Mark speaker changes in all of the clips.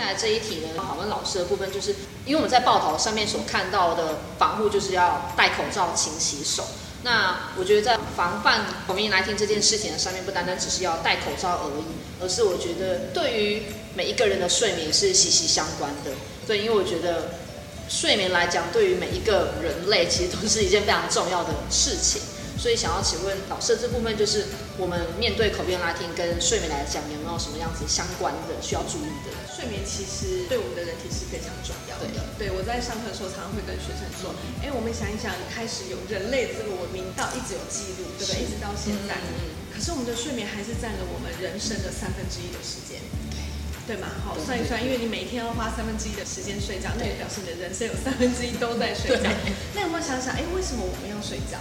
Speaker 1: 下来这一题呢，访问老师的部分，就是因为我们在报道上面所看到的防护，就是要戴口罩、勤洗手。那我觉得在防范 COVID-19 这件事情的上面，不单单只是要戴口罩而已，而是我觉得对于每一个人的睡眠是息息相关的。对，因为我觉得睡眠来讲，对于每一个人类其实都是一件非常重要的事情。所以想要请问老师，这部分就是我们面对口边拉丁跟睡眠来讲，有没有什么样子相关的需要注意的？
Speaker 2: 睡眠其实对我们的人体是非常重要的。对，我在上课的时候常常会跟学生说，哎，我们想一想，开始有人类这个文明到一直有记录，对不对？一直到现在，可是我们的睡眠还是占了我们人生的三分之一的时间，对吗？好，算一算，因为你每天要花三分之一的时间睡觉，那也表示你的人生有三分之一都在睡觉。那有没有想想，哎，为什么我们要睡觉？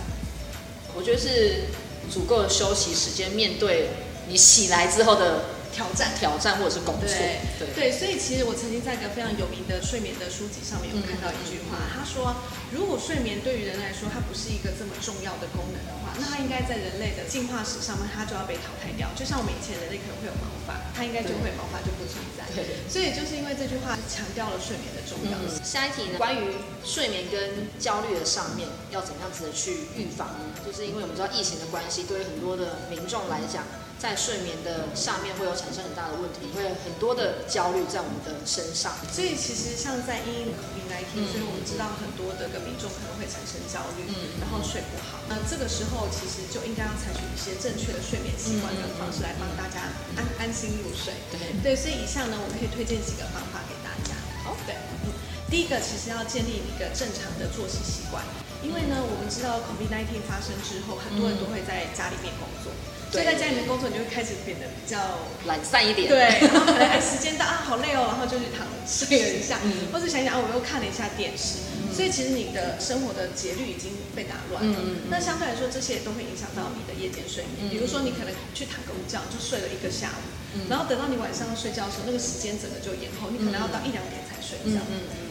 Speaker 1: 我觉得是足够的休息时间，面对你醒来之后的
Speaker 2: 挑战、
Speaker 1: 挑战或者是工作。
Speaker 2: 对对，所以其实我曾经在一个非常有名的睡眠的书籍上面有看到一句话，他说：如果睡眠对于人来说它不是一个这么重要的功能的话，那它应该在人类的进化史上面它就要被淘汰掉。就像我们以前人类可能会有毛发，它应该就会毛发就不存在。对，所以就是因为这句话强调了睡眠的重要性。
Speaker 1: 下一题呢，关于睡眠跟焦虑的上面要怎么样子的去预防呢？就是因为我们知道疫情的关系，对于很多的民众来讲。在睡眠的上面会有产生很大的问题，会有很多的焦虑在我们的身上。
Speaker 2: 所以其实像在阴影里来听，所以我们知道很多的个民众可能会产生焦虑，然后睡不好。那这个时候其实就应该要采取一些正确的睡眠习惯跟方式来帮大家安安心入睡。对对，所以以下呢，我们可以推荐几个方法给大家。好，对，嗯，第一个其实要建立一个正常的作息习惯，因为呢，我们知道 COVID-19 发生之后，很多人都会在家里面工作。所以在家里面工作，你就会开始变得比较
Speaker 1: 懒散一点。
Speaker 2: 对，然后可能哎 时间到啊，好累哦，然后就去躺睡了一下，或者想想啊，我又看了一下电视。所以其实你的生活的节律已经被打乱了。那相对来说，这些都会影响到你的夜间睡眠。比如说，你可能去躺个午觉，就睡了一个下午，然后等到你晚上睡觉的时候，那个时间整个就延后，你可能要到一两点才睡觉。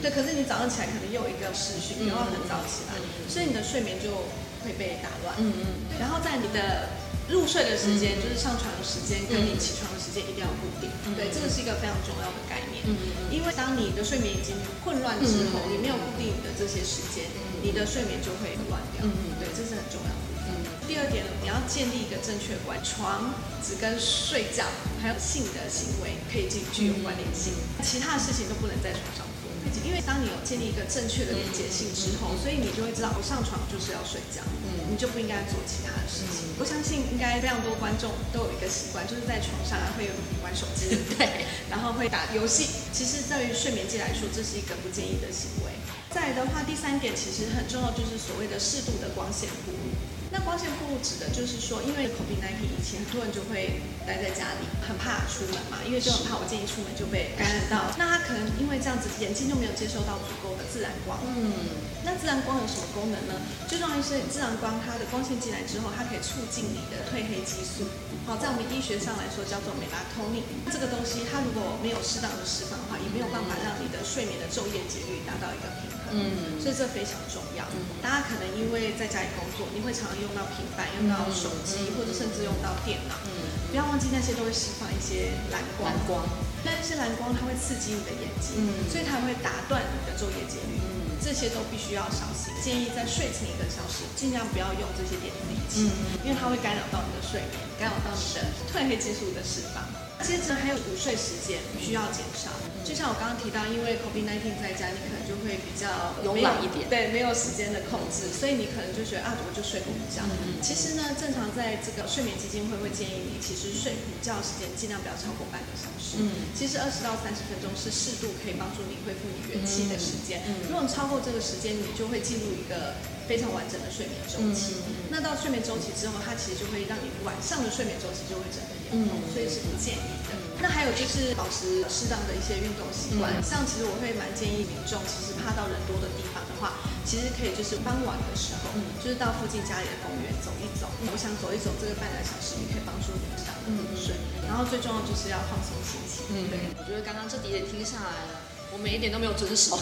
Speaker 2: 对，可是你早上起来可能又有一个视讯，又要很早起来，所以你的睡眠就会被打乱。嗯嗯。然后在你的入睡的时间就是上床的时间，跟你起床的时间一定要固定。对，这个是一个非常重要的概念。因为当你的睡眠已经混乱之后，你没有固定的这些时间，你的睡眠就会乱掉。对，这是很重要的。第二点呢，你要建立一个正确观，床只跟睡觉还有性的行为可以具具有关联性，其他的事情都不能在床上。因为当你有建立一个正确的理解性之后，所以你就会知道，我上床就是要睡觉，嗯，你就不应该做其他的事情。我相信应该非常多观众都有一个习惯，就是在床上会玩手机，对，然后会打游戏。其实对于睡眠界来说，这是一个不建议的行为。再来的话，第三点其实很重要，就是所谓的适度的光线。那光线暴露指的就是说，因为 COVID-19 以前很多人就会待在家里，很怕出门嘛，因为就很怕我建议出门就被感染到。那他可能因为这样子，眼睛就没有接受到足够的自然光。嗯，那自然光有什么功能呢？最重要是自然光，它的光线进来之后，它可以促进你的褪黑激素。好，在我们医学上来说叫做美拉托尼。这个东西它如果没有适当的释放的话，也没有办法让你的睡眠的昼夜节律达到一个平衡。嗯，所以这非常重要。大家可能因为在家里工作，你会常常用到平板、用到手机，或者甚至用到电脑。嗯，不要忘记那些都会释放一些蓝光。蓝光，那些蓝光它会刺激你的眼睛，嗯所以它会打断你的昼夜节律。嗯，这些都必须要小心。建议在睡前一个小时，尽量不要用这些电子仪器，因为它会干扰到你的睡眠，干扰到你的褪黑激素的释放。接着还有午睡时间需要减少，就像我刚刚提到，因为 COVID-19 在家，你可能就会比较
Speaker 1: 慵懒一点，
Speaker 2: 对，没有时间的控制，所以你可能就觉得啊，我就睡个午觉。其实呢，正常在这个睡眠基金会会建议你，其实睡午觉时间尽量不要超过半个小时。嗯，其实二十到三十分钟是适度可以帮助你恢复你元气的时间。如果你超过这个时间，你就会进入一个非常完整的睡眠周期。那到睡眠周期之后，它其实就会让你晚上的睡眠周期就会整个延后，所以是不建议。那还有就是保持适当的一些运动习惯，像其实我会蛮建议民众，其实怕到人多的地方的话，其实可以就是傍晚的时候，就是到附近家里的公园走一走。我想走一走这个半个小时，也可以帮助你上入睡。然后最重要就是要放松心情。嗯，对。
Speaker 1: 我觉得刚刚这几点听下来，我每一点都没有遵守，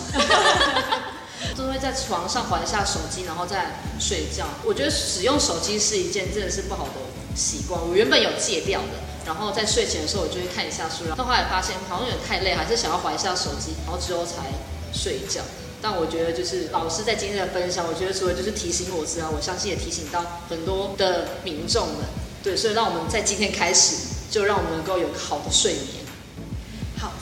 Speaker 1: 都会在床上玩一下手机，然后再睡觉。我觉得使用手机是一件真的是不好的习惯，我原本有戒掉的。然后在睡前的时候我就会看一下书，然后后来发现好像有点太累，还是想要划一下手机，然后之后才睡觉。但我觉得就是老师在今天的分享，我觉得除了就是提醒我之外，我相信也提醒到很多的民众们，对，所以让我们在今天开始，就让我们能够有个好的睡眠。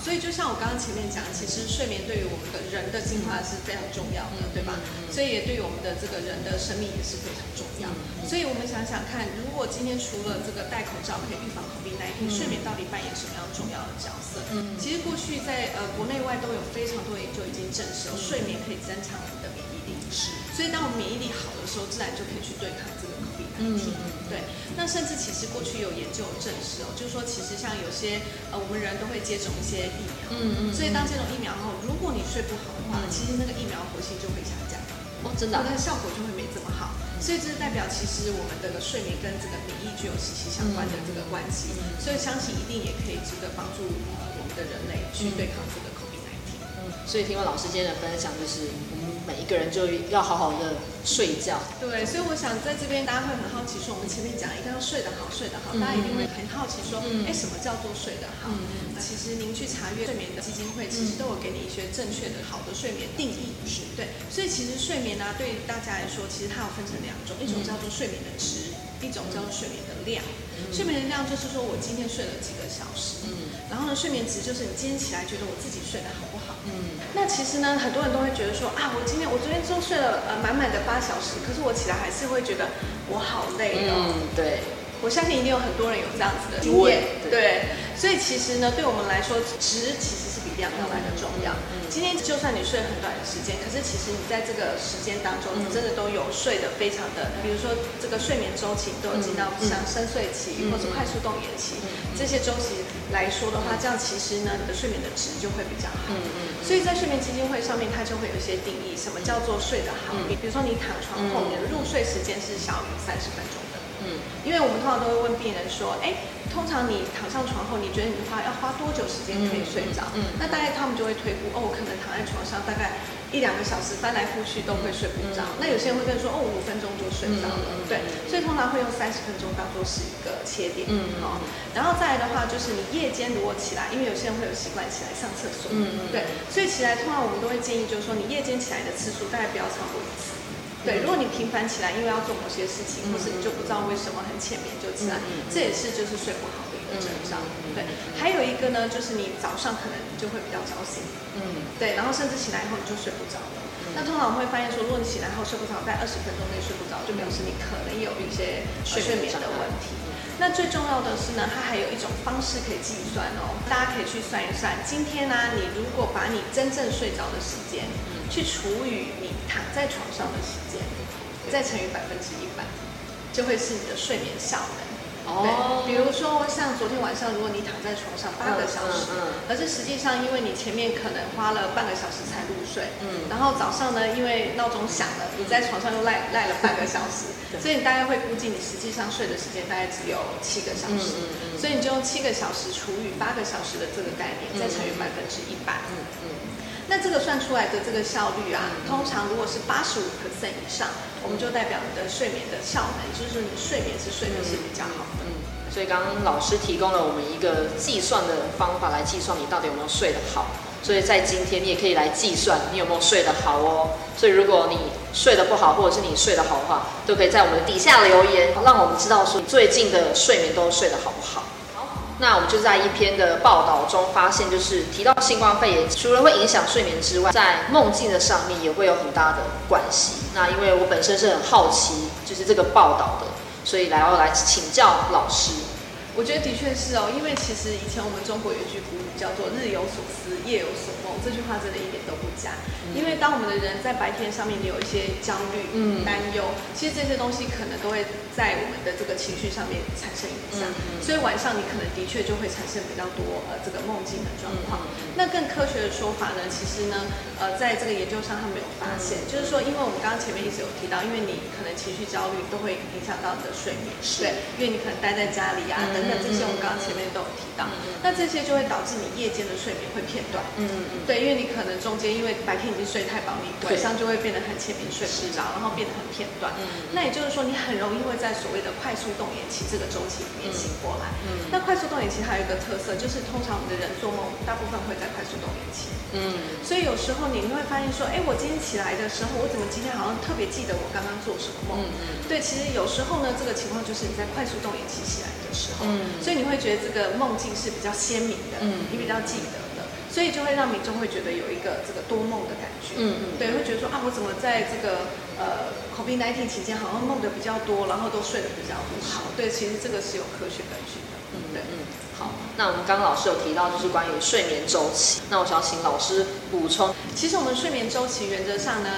Speaker 2: 好，所以就像我刚刚前面讲，其实睡眠对于我们的人的进化是非常重要的，对吧？所以也对于我们的这个人的生命也是非常重要。所以我们想想看，如果今天除了这个戴口罩可以预防 COVID-19，睡眠到底扮演什么样重要的角色？嗯，其实过去在呃国内外都有非常多研究已经证实，睡眠可以增强我们的免疫力。是，所以当我们免疫力好的时候，自然就可以去对抗这个 COVID-19。对，那甚至其实过去有研究证实哦，就是说其实像有些呃我们人都会接种一些疫苗，嗯嗯，所以当接种疫苗后，如果你睡不好的话，其实那个疫苗活性就会下降，
Speaker 1: 哦，真的，
Speaker 2: 那个效果就会没这么好，所以这是代表其实我们这个睡眠跟这个免疫具有息息相关的这个关系，所以相信一定也可以值得帮助呃我们的人类去对抗这个 COVID-19。
Speaker 1: 嗯，所以听完老师今天的分享，就是我们每一个人就要好好的睡觉。
Speaker 2: 对，所以我想在这边大家会很好奇，说我们前面讲一定要睡得好，睡得好，大家一定会很好奇说，哎，什么叫做睡得好？其实您去查阅睡眠的基金会，其实都有给你一些正确的好的睡眠定义。是对，所以其实睡眠呢，对大家来说，其实它有分成两种，一种叫做睡眠的值，一种叫做睡眠的量。睡眠的量就是说我今天睡了几个小时，嗯，然后呢，睡眠值就是你今天起来觉得我自己睡得好不好？嗯，那其实呢，很多人都会觉得说啊，我今天我昨天就睡了呃满满的八小时，可是我起来还是会觉得我好累哦。
Speaker 1: 嗯，对，
Speaker 2: 我相信一定有很多人有这样子的经验，对，所以其实呢，对我们来说，值其实量要来的重要。今天就算你睡很短的时间，可是其实你在这个时间当中，你真的都有睡得非常的，比如说这个睡眠周期都有进到像深睡期或者快速动眼期这些周期来说的话，这样其实呢，你的睡眠的值就会比较好。所以在睡眠基金会上面，它就会有一些定义，什么叫做睡得好？比如说你躺床后，你的入睡时间是小于三十分钟的。嗯。因为我们通常都会问病人说，哎。通常你躺上床后，你觉得你花要花多久时间可以睡着？嗯，那大概他们就会推估，哦，我可能躺在床上大概一两个小时，翻来覆去都会睡不着。那有些人会跟说，哦，五分钟就睡着了。对，所以通常会用三十分钟当做是一个切点。嗯，好。然后再来的话，就是你夜间如果起来，因为有些人会有习惯起来上厕所。嗯嗯。对，所以起来通常我们都会建议，就是说你夜间起来的次数大概不要超过一次。对，如果你频繁起来，因为要做某些事情，或是你就不知道为什么很浅眠就起来，这也是就是睡不好的一个。症状对，还有一个呢，就是你早上可能就会比较早醒，嗯，对，然后甚至起来以后你就睡不着了。那通常我们会发现说，如果你起来后睡不着，在二十分钟内睡不着，就表示你可能有一些睡眠的问题。那最重要的是呢，它还有一种方式可以计算哦，大家可以去算一算。今天呢，你如果把你真正睡着的时间，去除以你躺在床上的时间，再乘以百分之一百，就会是你的睡眠效能。哦，比如说像昨天晚上，如果你躺在床上八个小时，而是实际上因为你前面可能花了半个小时才入睡，嗯，然后早上呢，因为闹钟响了，你在床上又赖赖了半个小时，所以你大概会估计你实际上睡的时间大概只有七个小时，所以你就用七个小时除以八个小时的这个概念，再乘以百分之一百，嗯嗯，那这个算出来的这个效率啊，通常如果是八十五 percent 以上。我们就代表你的睡眠的效能，就是你睡眠是睡的是比较好的。嗯，
Speaker 1: 所以刚刚老师提供了我们一个计算的方法来计算你到底有没有睡得好。所以在今天你也可以来计算你有没有睡得好哦。所以如果你睡得不好，或者是你睡得好的话，都可以在我们的底下留言，让我们知道说你最近的睡眠都睡得好不好。那我们就在一篇的报道中发现，就是提到新冠肺炎，除了会影响睡眠之外，在梦境的上面也会有很大的关系。那因为我本身是很好奇，就是这个报道的，所以来要来请教老师。
Speaker 2: 我觉得的确是哦，因为其实以前我们中国有一句古语叫做“日有所思，夜有所梦”，这句话真的一点都不假。因为当我们的人在白天上面你有一些焦虑、担忧，其实这些东西可能都会在我们的这个情绪上面产生影响。所以晚上你可能的确就会产生比较多呃这个梦境的状况。那更科学的说法呢，其实呢，呃，在这个研究上他们有发现，就是说，因为我们刚刚前面一直有提到，因为你可能情绪焦虑都会影响到你的睡眠，对，因为你可能待在家里啊等等这些，我们刚刚前面都有提到，那这些就会导致你夜间的睡眠会片段，嗯嗯嗯，对，因为你可能中间因为白天已经睡太饱，你晚上就会变得很浅眠睡不着，然后变得很片段，嗯，那也就是说你很容易会在所谓的快速动眼期这个周期里面醒过来，嗯，那快速动眼期还有一个特色就是，通常我们的人做梦大部分会在快速动眼期，嗯，所以有时候你会发现说，哎，我今天起来的时候，我怎么今天好像特别记得我刚刚做什么梦？嗯嗯，对，其实有时候呢，这个情况就是你在快速动眼期起来的时候，嗯，所以你会觉得这个梦境是比较鲜明的，嗯，你比较记得的。所以就会让民众会觉得有一个这个多梦的感觉，嗯。嗯，对，会觉得说啊，我怎么在这个呃 COVID-19 期间好像梦的比较多，然后都睡得比较不好，对，其实这个是有科学根据的，嗯对，嗯，
Speaker 1: 好，那我们刚刚老师有提到就是关于睡眠周期，那我想请老师补充，
Speaker 2: 其实我们睡眠周期原则上呢。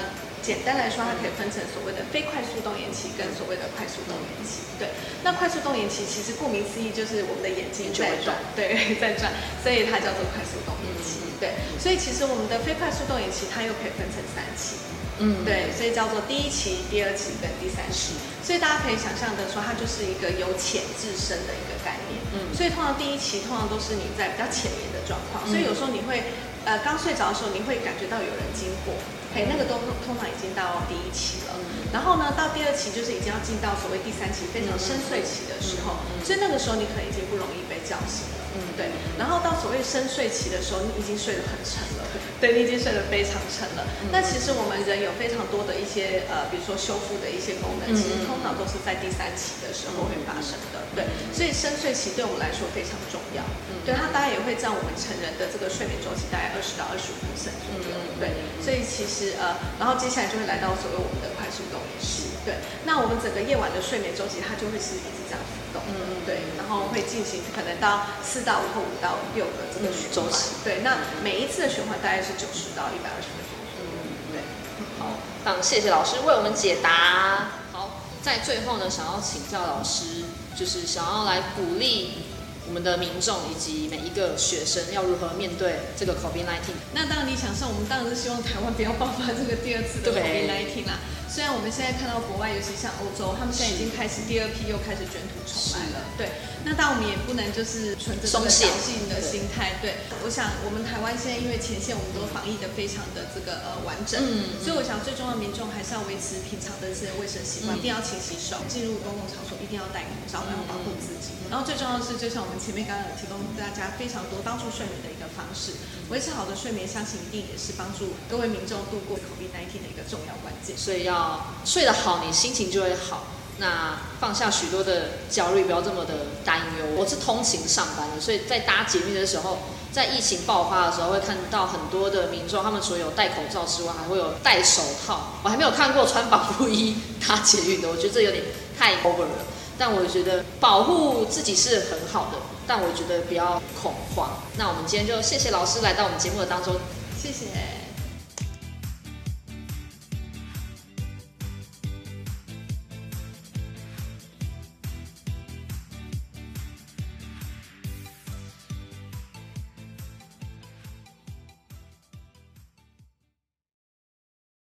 Speaker 2: 简单来说，它可以分成所谓的非快速动眼期跟所谓的快速动眼期。对，那快速动眼期其实顾名思义就是我们的眼睛在转，对，在转，所以它叫做快速动眼期。对，所以其实我们的非快速动眼期它又可以分成三期。嗯，对，所以叫做第一期、第二期跟第三期。所以大家可以想象的说，它就是一个由浅至深的一个概念。嗯，所以通常第一期通常都是你在比较浅眠的状况，所以有时候你会呃刚睡着的时候，你会感觉到有人经过。哎，那个都通常已经到第一期了，然后呢，到第二期就是已经要进到所谓第三期非常深睡期的时候，所以那个时候你可能已经不容易被叫醒了，嗯，对。然后到所谓深睡期的时候，你已经睡得很沉了，对，你已经睡得非常沉了。那其实我们人有非常多的一些呃，比如说修复的一些功能，其实通常都是在第三期的时候会发生的，对。所以深睡期对我们来说非常重要，对它大概也会占我们成人的这个睡眠周期大概二十到二十五左右，对。所以其实。呃，然后接下来就会来到所谓我们的快速动眼期，对。那我们整个夜晚的睡眠周期，它就会是一直这样浮动，嗯对。然后会进行可能到四到五或五到六个这个周期，对。那每一次的循环大概是九十到一百二十分钟，嗯对。
Speaker 1: 好，那谢谢老师为我们解答。好，在最后呢，想要请教老师，就是想要来鼓励。我们的民众以及每一个学生要如何面对这个 COVID-19？
Speaker 2: 那当然理想上，我们当然是希望台湾不要爆发这个第二次的 COVID-19 啦。虽然我们现在看到国外，尤其像欧洲，他们现在已经开始第二批又开始卷土重来了。对，那但我们也不能就是存着这个侥幸的心态。对，我想我们台湾现在因为前线我们都防疫的非常的这个呃完整，所以我想最重要民众还是要维持平常的这些卫生习惯，一定要勤洗手，进入公共场所一定要戴口罩，然后保护自己。然后最重要的是，就像我们前面刚刚有提供大家非常多帮助睡眠的一个方式，维持好的睡眠，相信一定也是帮助各位民众度过 COVID-19 的一个重要关键。
Speaker 1: 所以要。睡得好，你心情就会好。那放下许多的焦虑，不要这么的担忧。我是通勤上班的，所以在搭捷运的时候，在疫情爆发的时候，会看到很多的民众，他们除了有戴口罩之外，还会有戴手套。我还没有看过穿保护衣搭捷运的，我觉得这有点太 over 了。但我觉得保护自己是很好的，但我觉得不要恐慌。那我们今天就谢谢老师来到我们节目的当中，
Speaker 2: 谢谢。